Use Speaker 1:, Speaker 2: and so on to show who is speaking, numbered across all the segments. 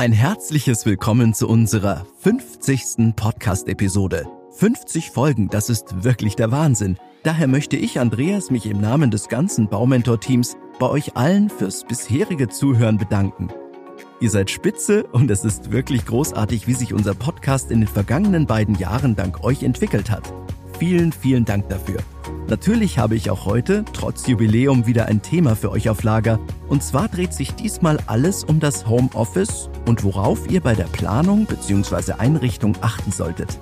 Speaker 1: Ein herzliches Willkommen zu unserer 50. Podcast-Episode. 50 Folgen, das ist wirklich der Wahnsinn. Daher möchte ich, Andreas, mich im Namen des ganzen Baumentor-Teams bei euch allen fürs bisherige Zuhören bedanken. Ihr seid spitze und es ist wirklich großartig, wie sich unser Podcast in den vergangenen beiden Jahren dank euch entwickelt hat. Vielen, vielen Dank dafür. Natürlich habe ich auch heute, trotz Jubiläum, wieder ein Thema für euch auf Lager. Und zwar dreht sich diesmal alles um das Homeoffice und worauf ihr bei der Planung bzw. Einrichtung achten solltet.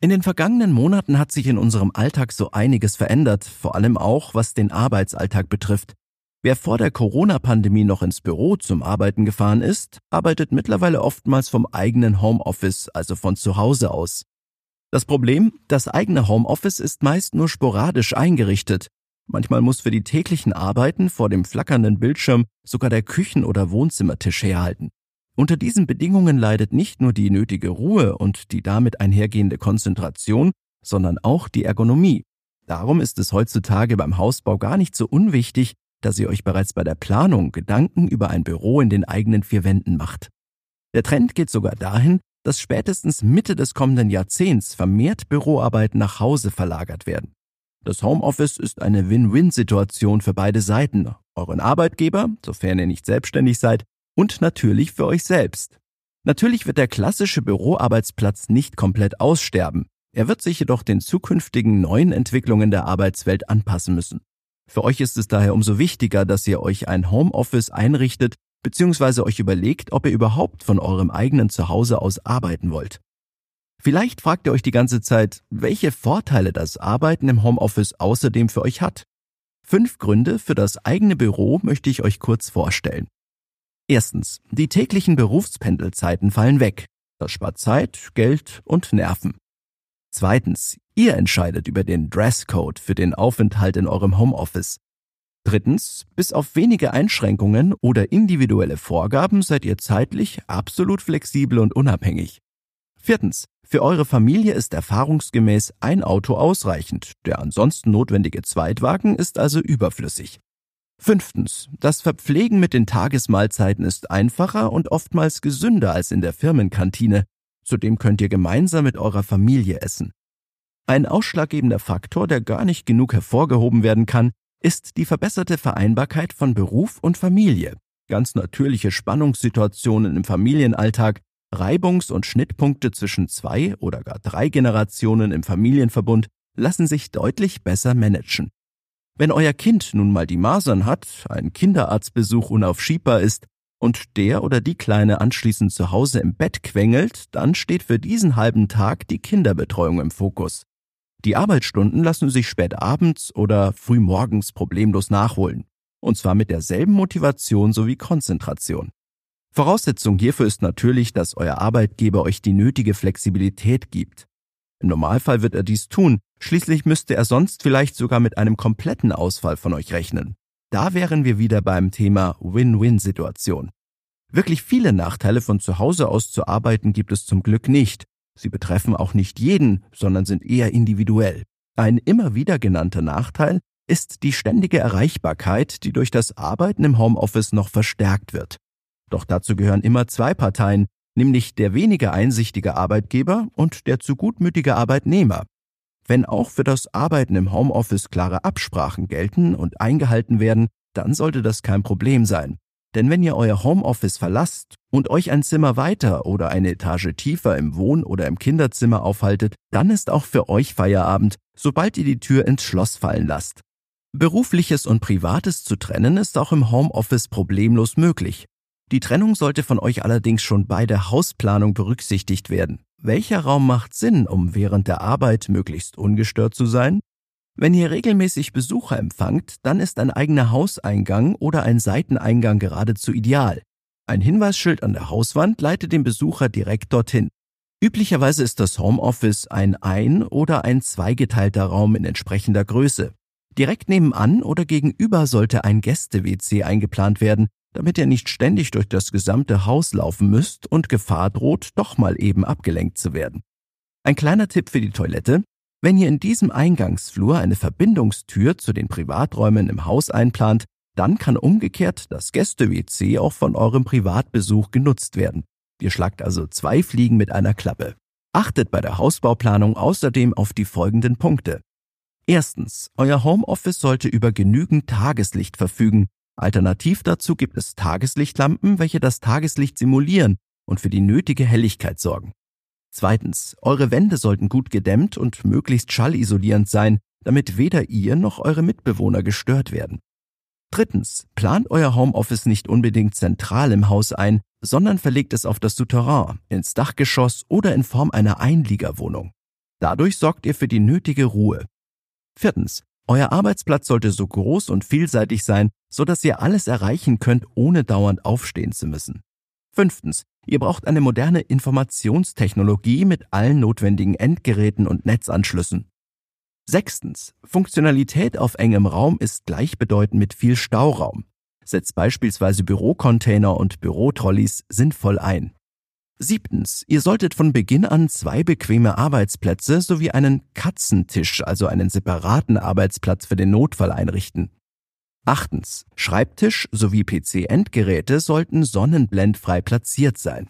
Speaker 1: In den vergangenen Monaten hat sich in unserem Alltag so einiges verändert, vor allem auch was den Arbeitsalltag betrifft. Wer vor der Corona-Pandemie noch ins Büro zum Arbeiten gefahren ist, arbeitet mittlerweile oftmals vom eigenen Homeoffice, also von zu Hause aus. Das Problem, das eigene Homeoffice ist meist nur sporadisch eingerichtet. Manchmal muss für die täglichen Arbeiten vor dem flackernden Bildschirm sogar der Küchen- oder Wohnzimmertisch herhalten. Unter diesen Bedingungen leidet nicht nur die nötige Ruhe und die damit einhergehende Konzentration, sondern auch die Ergonomie. Darum ist es heutzutage beim Hausbau gar nicht so unwichtig, dass ihr euch bereits bei der Planung Gedanken über ein Büro in den eigenen vier Wänden macht. Der Trend geht sogar dahin, dass spätestens Mitte des kommenden Jahrzehnts vermehrt Büroarbeiten nach Hause verlagert werden. Das Homeoffice ist eine Win-Win-Situation für beide Seiten, euren Arbeitgeber, sofern ihr nicht selbstständig seid, und natürlich für euch selbst. Natürlich wird der klassische Büroarbeitsplatz nicht komplett aussterben. Er wird sich jedoch den zukünftigen neuen Entwicklungen der Arbeitswelt anpassen müssen. Für euch ist es daher umso wichtiger, dass ihr euch ein Homeoffice einrichtet, beziehungsweise euch überlegt, ob ihr überhaupt von eurem eigenen Zuhause aus arbeiten wollt. Vielleicht fragt ihr euch die ganze Zeit, welche Vorteile das Arbeiten im Homeoffice außerdem für euch hat. Fünf Gründe für das eigene Büro möchte ich euch kurz vorstellen. Erstens, die täglichen Berufspendelzeiten fallen weg. Das spart Zeit, Geld und Nerven. Zweitens, ihr entscheidet über den Dresscode für den Aufenthalt in eurem Homeoffice. Drittens, bis auf wenige Einschränkungen oder individuelle Vorgaben seid ihr zeitlich absolut flexibel und unabhängig. Viertens, für eure Familie ist erfahrungsgemäß ein Auto ausreichend, der ansonsten notwendige Zweitwagen ist also überflüssig. Fünftens, das Verpflegen mit den Tagesmahlzeiten ist einfacher und oftmals gesünder als in der Firmenkantine. Zudem könnt ihr gemeinsam mit eurer Familie essen. Ein ausschlaggebender Faktor, der gar nicht genug hervorgehoben werden kann, ist die verbesserte Vereinbarkeit von Beruf und Familie. Ganz natürliche Spannungssituationen im Familienalltag, Reibungs- und Schnittpunkte zwischen zwei oder gar drei Generationen im Familienverbund lassen sich deutlich besser managen. Wenn euer Kind nun mal die Masern hat, ein Kinderarztbesuch unaufschiebbar ist und der oder die Kleine anschließend zu Hause im Bett quengelt, dann steht für diesen halben Tag die Kinderbetreuung im Fokus. Die Arbeitsstunden lassen sich spät abends oder früh morgens problemlos nachholen. Und zwar mit derselben Motivation sowie Konzentration. Voraussetzung hierfür ist natürlich, dass euer Arbeitgeber euch die nötige Flexibilität gibt. Im Normalfall wird er dies tun, schließlich müsste er sonst vielleicht sogar mit einem kompletten Ausfall von euch rechnen. Da wären wir wieder beim Thema Win-Win-Situation. Wirklich viele Nachteile von zu Hause aus zu arbeiten gibt es zum Glück nicht, Sie betreffen auch nicht jeden, sondern sind eher individuell. Ein immer wieder genannter Nachteil ist die ständige Erreichbarkeit, die durch das Arbeiten im Homeoffice noch verstärkt wird. Doch dazu gehören immer zwei Parteien, nämlich der weniger einsichtige Arbeitgeber und der zu gutmütige Arbeitnehmer. Wenn auch für das Arbeiten im Homeoffice klare Absprachen gelten und eingehalten werden, dann sollte das kein Problem sein. Denn wenn ihr euer Homeoffice verlasst und euch ein Zimmer weiter oder eine Etage tiefer im Wohn- oder im Kinderzimmer aufhaltet, dann ist auch für euch Feierabend, sobald ihr die Tür ins Schloss fallen lasst. Berufliches und Privates zu trennen ist auch im Homeoffice problemlos möglich. Die Trennung sollte von euch allerdings schon bei der Hausplanung berücksichtigt werden. Welcher Raum macht Sinn, um während der Arbeit möglichst ungestört zu sein? Wenn ihr regelmäßig Besucher empfangt, dann ist ein eigener Hauseingang oder ein Seiteneingang geradezu ideal. Ein Hinweisschild an der Hauswand leitet den Besucher direkt dorthin. Üblicherweise ist das Homeoffice ein ein- oder ein zweigeteilter Raum in entsprechender Größe. Direkt nebenan oder gegenüber sollte ein Gäste-WC eingeplant werden, damit ihr nicht ständig durch das gesamte Haus laufen müsst und Gefahr droht, doch mal eben abgelenkt zu werden. Ein kleiner Tipp für die Toilette. Wenn ihr in diesem Eingangsflur eine Verbindungstür zu den Privaträumen im Haus einplant, Dann kann umgekehrt das Gäste-WC auch von eurem Privatbesuch genutzt werden. Ihr schlagt also zwei Fliegen mit einer Klappe. Achtet bei der Hausbauplanung außerdem auf die folgenden Punkte. Erstens, euer Homeoffice sollte über genügend Tageslicht verfügen. Alternativ dazu gibt es Tageslichtlampen, welche das Tageslicht simulieren und für die nötige Helligkeit sorgen. Zweitens, eure Wände sollten gut gedämmt und möglichst schallisolierend sein, damit weder ihr noch eure Mitbewohner gestört werden. Drittens, plant euer Homeoffice nicht unbedingt zentral im Haus ein, sondern verlegt es auf das Souterrain, ins Dachgeschoss oder in Form einer Einliegerwohnung. Dadurch sorgt ihr für die nötige Ruhe. Viertens, euer Arbeitsplatz sollte so groß und vielseitig sein, so dass ihr alles erreichen könnt, ohne dauernd aufstehen zu müssen. Fünftens, ihr braucht eine moderne Informationstechnologie mit allen notwendigen Endgeräten und Netzanschlüssen. Sechstens, Funktionalität auf engem Raum ist gleichbedeutend mit viel Stauraum. Setzt beispielsweise Bürocontainer und Bürotrolleys sinnvoll ein. Siebtens, ihr solltet von Beginn an zwei bequeme Arbeitsplätze sowie einen Katzentisch, also einen separaten Arbeitsplatz für den Notfall einrichten. Achtens, Schreibtisch sowie PC-Endgeräte sollten sonnenblendfrei platziert sein.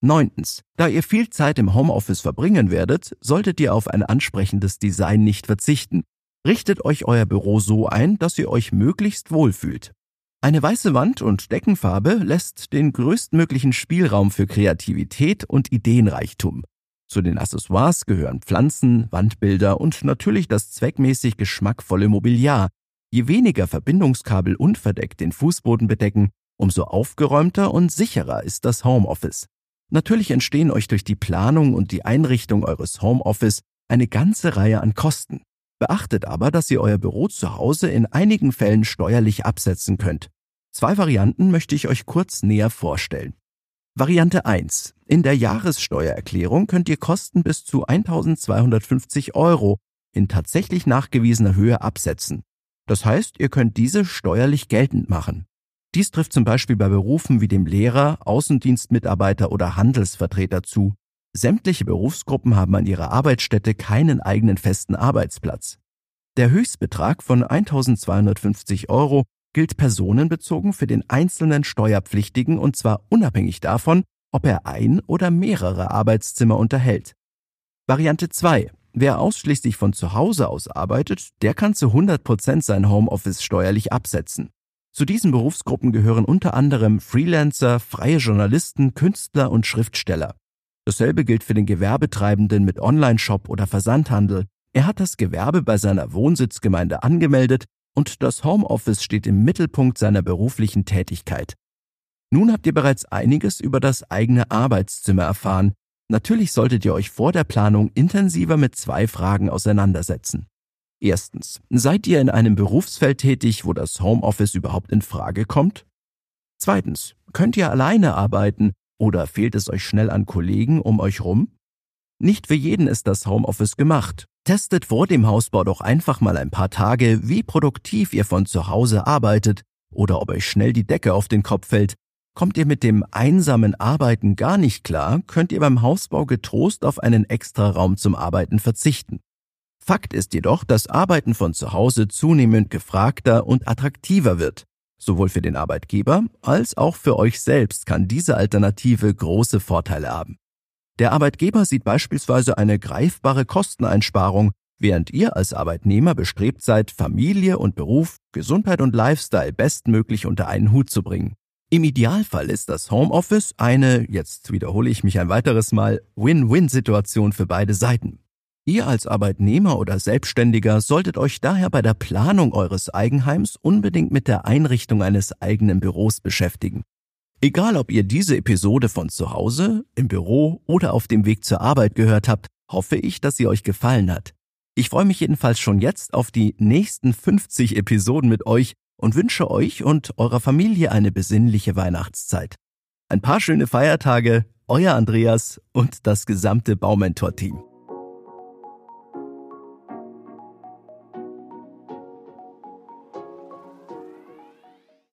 Speaker 1: Neuntens, da ihr viel Zeit im Homeoffice verbringen werdet, solltet ihr auf ein ansprechendes Design nicht verzichten. Richtet euch euer Büro so ein, dass ihr euch möglichst wohlfühlt. Eine weiße Wand und Deckenfarbe lässt den größtmöglichen Spielraum für Kreativität und Ideenreichtum. Zu den Accessoires gehören Pflanzen, Wandbilder und natürlich das zweckmäßig geschmackvolle Mobiliar. Je weniger Verbindungskabel unverdeckt den Fußboden bedecken, umso aufgeräumter und sicherer ist das Homeoffice. Natürlich entstehen euch durch die Planung und die Einrichtung eures Homeoffice eine ganze Reihe an Kosten. Beachtet aber, dass ihr euer Büro zu Hause in einigen Fällen steuerlich absetzen könnt. Zwei Varianten möchte ich euch kurz näher vorstellen. Variante 1. In der Jahressteuererklärung könnt ihr Kosten bis zu 1250 Euro in tatsächlich nachgewiesener Höhe absetzen. Das heißt, ihr könnt diese steuerlich geltend machen. Dies trifft zum Beispiel bei Berufen wie dem Lehrer, Außendienstmitarbeiter oder Handelsvertreter zu. Sämtliche Berufsgruppen haben an ihrer Arbeitsstätte keinen eigenen festen Arbeitsplatz. Der Höchstbetrag von 1250 Euro gilt personenbezogen für den einzelnen Steuerpflichtigen und zwar unabhängig davon, ob er ein oder mehrere Arbeitszimmer unterhält. Variante 2. Wer ausschließlich von zu Hause aus arbeitet, der kann zu 100 Prozent sein Homeoffice steuerlich absetzen. Zu diesen Berufsgruppen gehören unter anderem Freelancer, freie Journalisten, Künstler und Schriftsteller. Dasselbe gilt für den Gewerbetreibenden mit Online-Shop oder Versandhandel. Er hat das Gewerbe bei seiner Wohnsitzgemeinde angemeldet und das Homeoffice steht im Mittelpunkt seiner beruflichen Tätigkeit. Nun habt ihr bereits einiges über das eigene Arbeitszimmer erfahren. Natürlich solltet ihr euch vor der Planung intensiver mit zwei Fragen auseinandersetzen. Erstens, seid ihr in einem Berufsfeld tätig, wo das Homeoffice überhaupt in Frage kommt? Zweitens, könnt ihr alleine arbeiten oder fehlt es euch schnell an Kollegen um euch rum? Nicht für jeden ist das Homeoffice gemacht. Testet vor dem Hausbau doch einfach mal ein paar Tage, wie produktiv ihr von zu Hause arbeitet oder ob euch schnell die Decke auf den Kopf fällt. Kommt ihr mit dem einsamen Arbeiten gar nicht klar, könnt ihr beim Hausbau getrost auf einen Extraraum zum Arbeiten verzichten. Fakt ist jedoch, dass Arbeiten von zu Hause zunehmend gefragter und attraktiver wird. Sowohl für den Arbeitgeber als auch für euch selbst kann diese Alternative große Vorteile haben. Der Arbeitgeber sieht beispielsweise eine greifbare Kosteneinsparung, während ihr als Arbeitnehmer bestrebt seid, Familie und Beruf, Gesundheit und Lifestyle bestmöglich unter einen Hut zu bringen. Im Idealfall ist das Homeoffice eine, jetzt wiederhole ich mich ein weiteres Mal, Win-Win-Situation für beide Seiten. Ihr als Arbeitnehmer oder Selbstständiger solltet euch daher bei der Planung eures Eigenheims unbedingt mit der Einrichtung eines eigenen Büros beschäftigen. Egal ob ihr diese Episode von zu Hause, im Büro oder auf dem Weg zur Arbeit gehört habt, hoffe ich, dass sie euch gefallen hat. Ich freue mich jedenfalls schon jetzt auf die nächsten 50 Episoden mit euch und wünsche euch und eurer Familie eine besinnliche Weihnachtszeit. Ein paar schöne Feiertage, euer Andreas und das gesamte Baumentor-Team.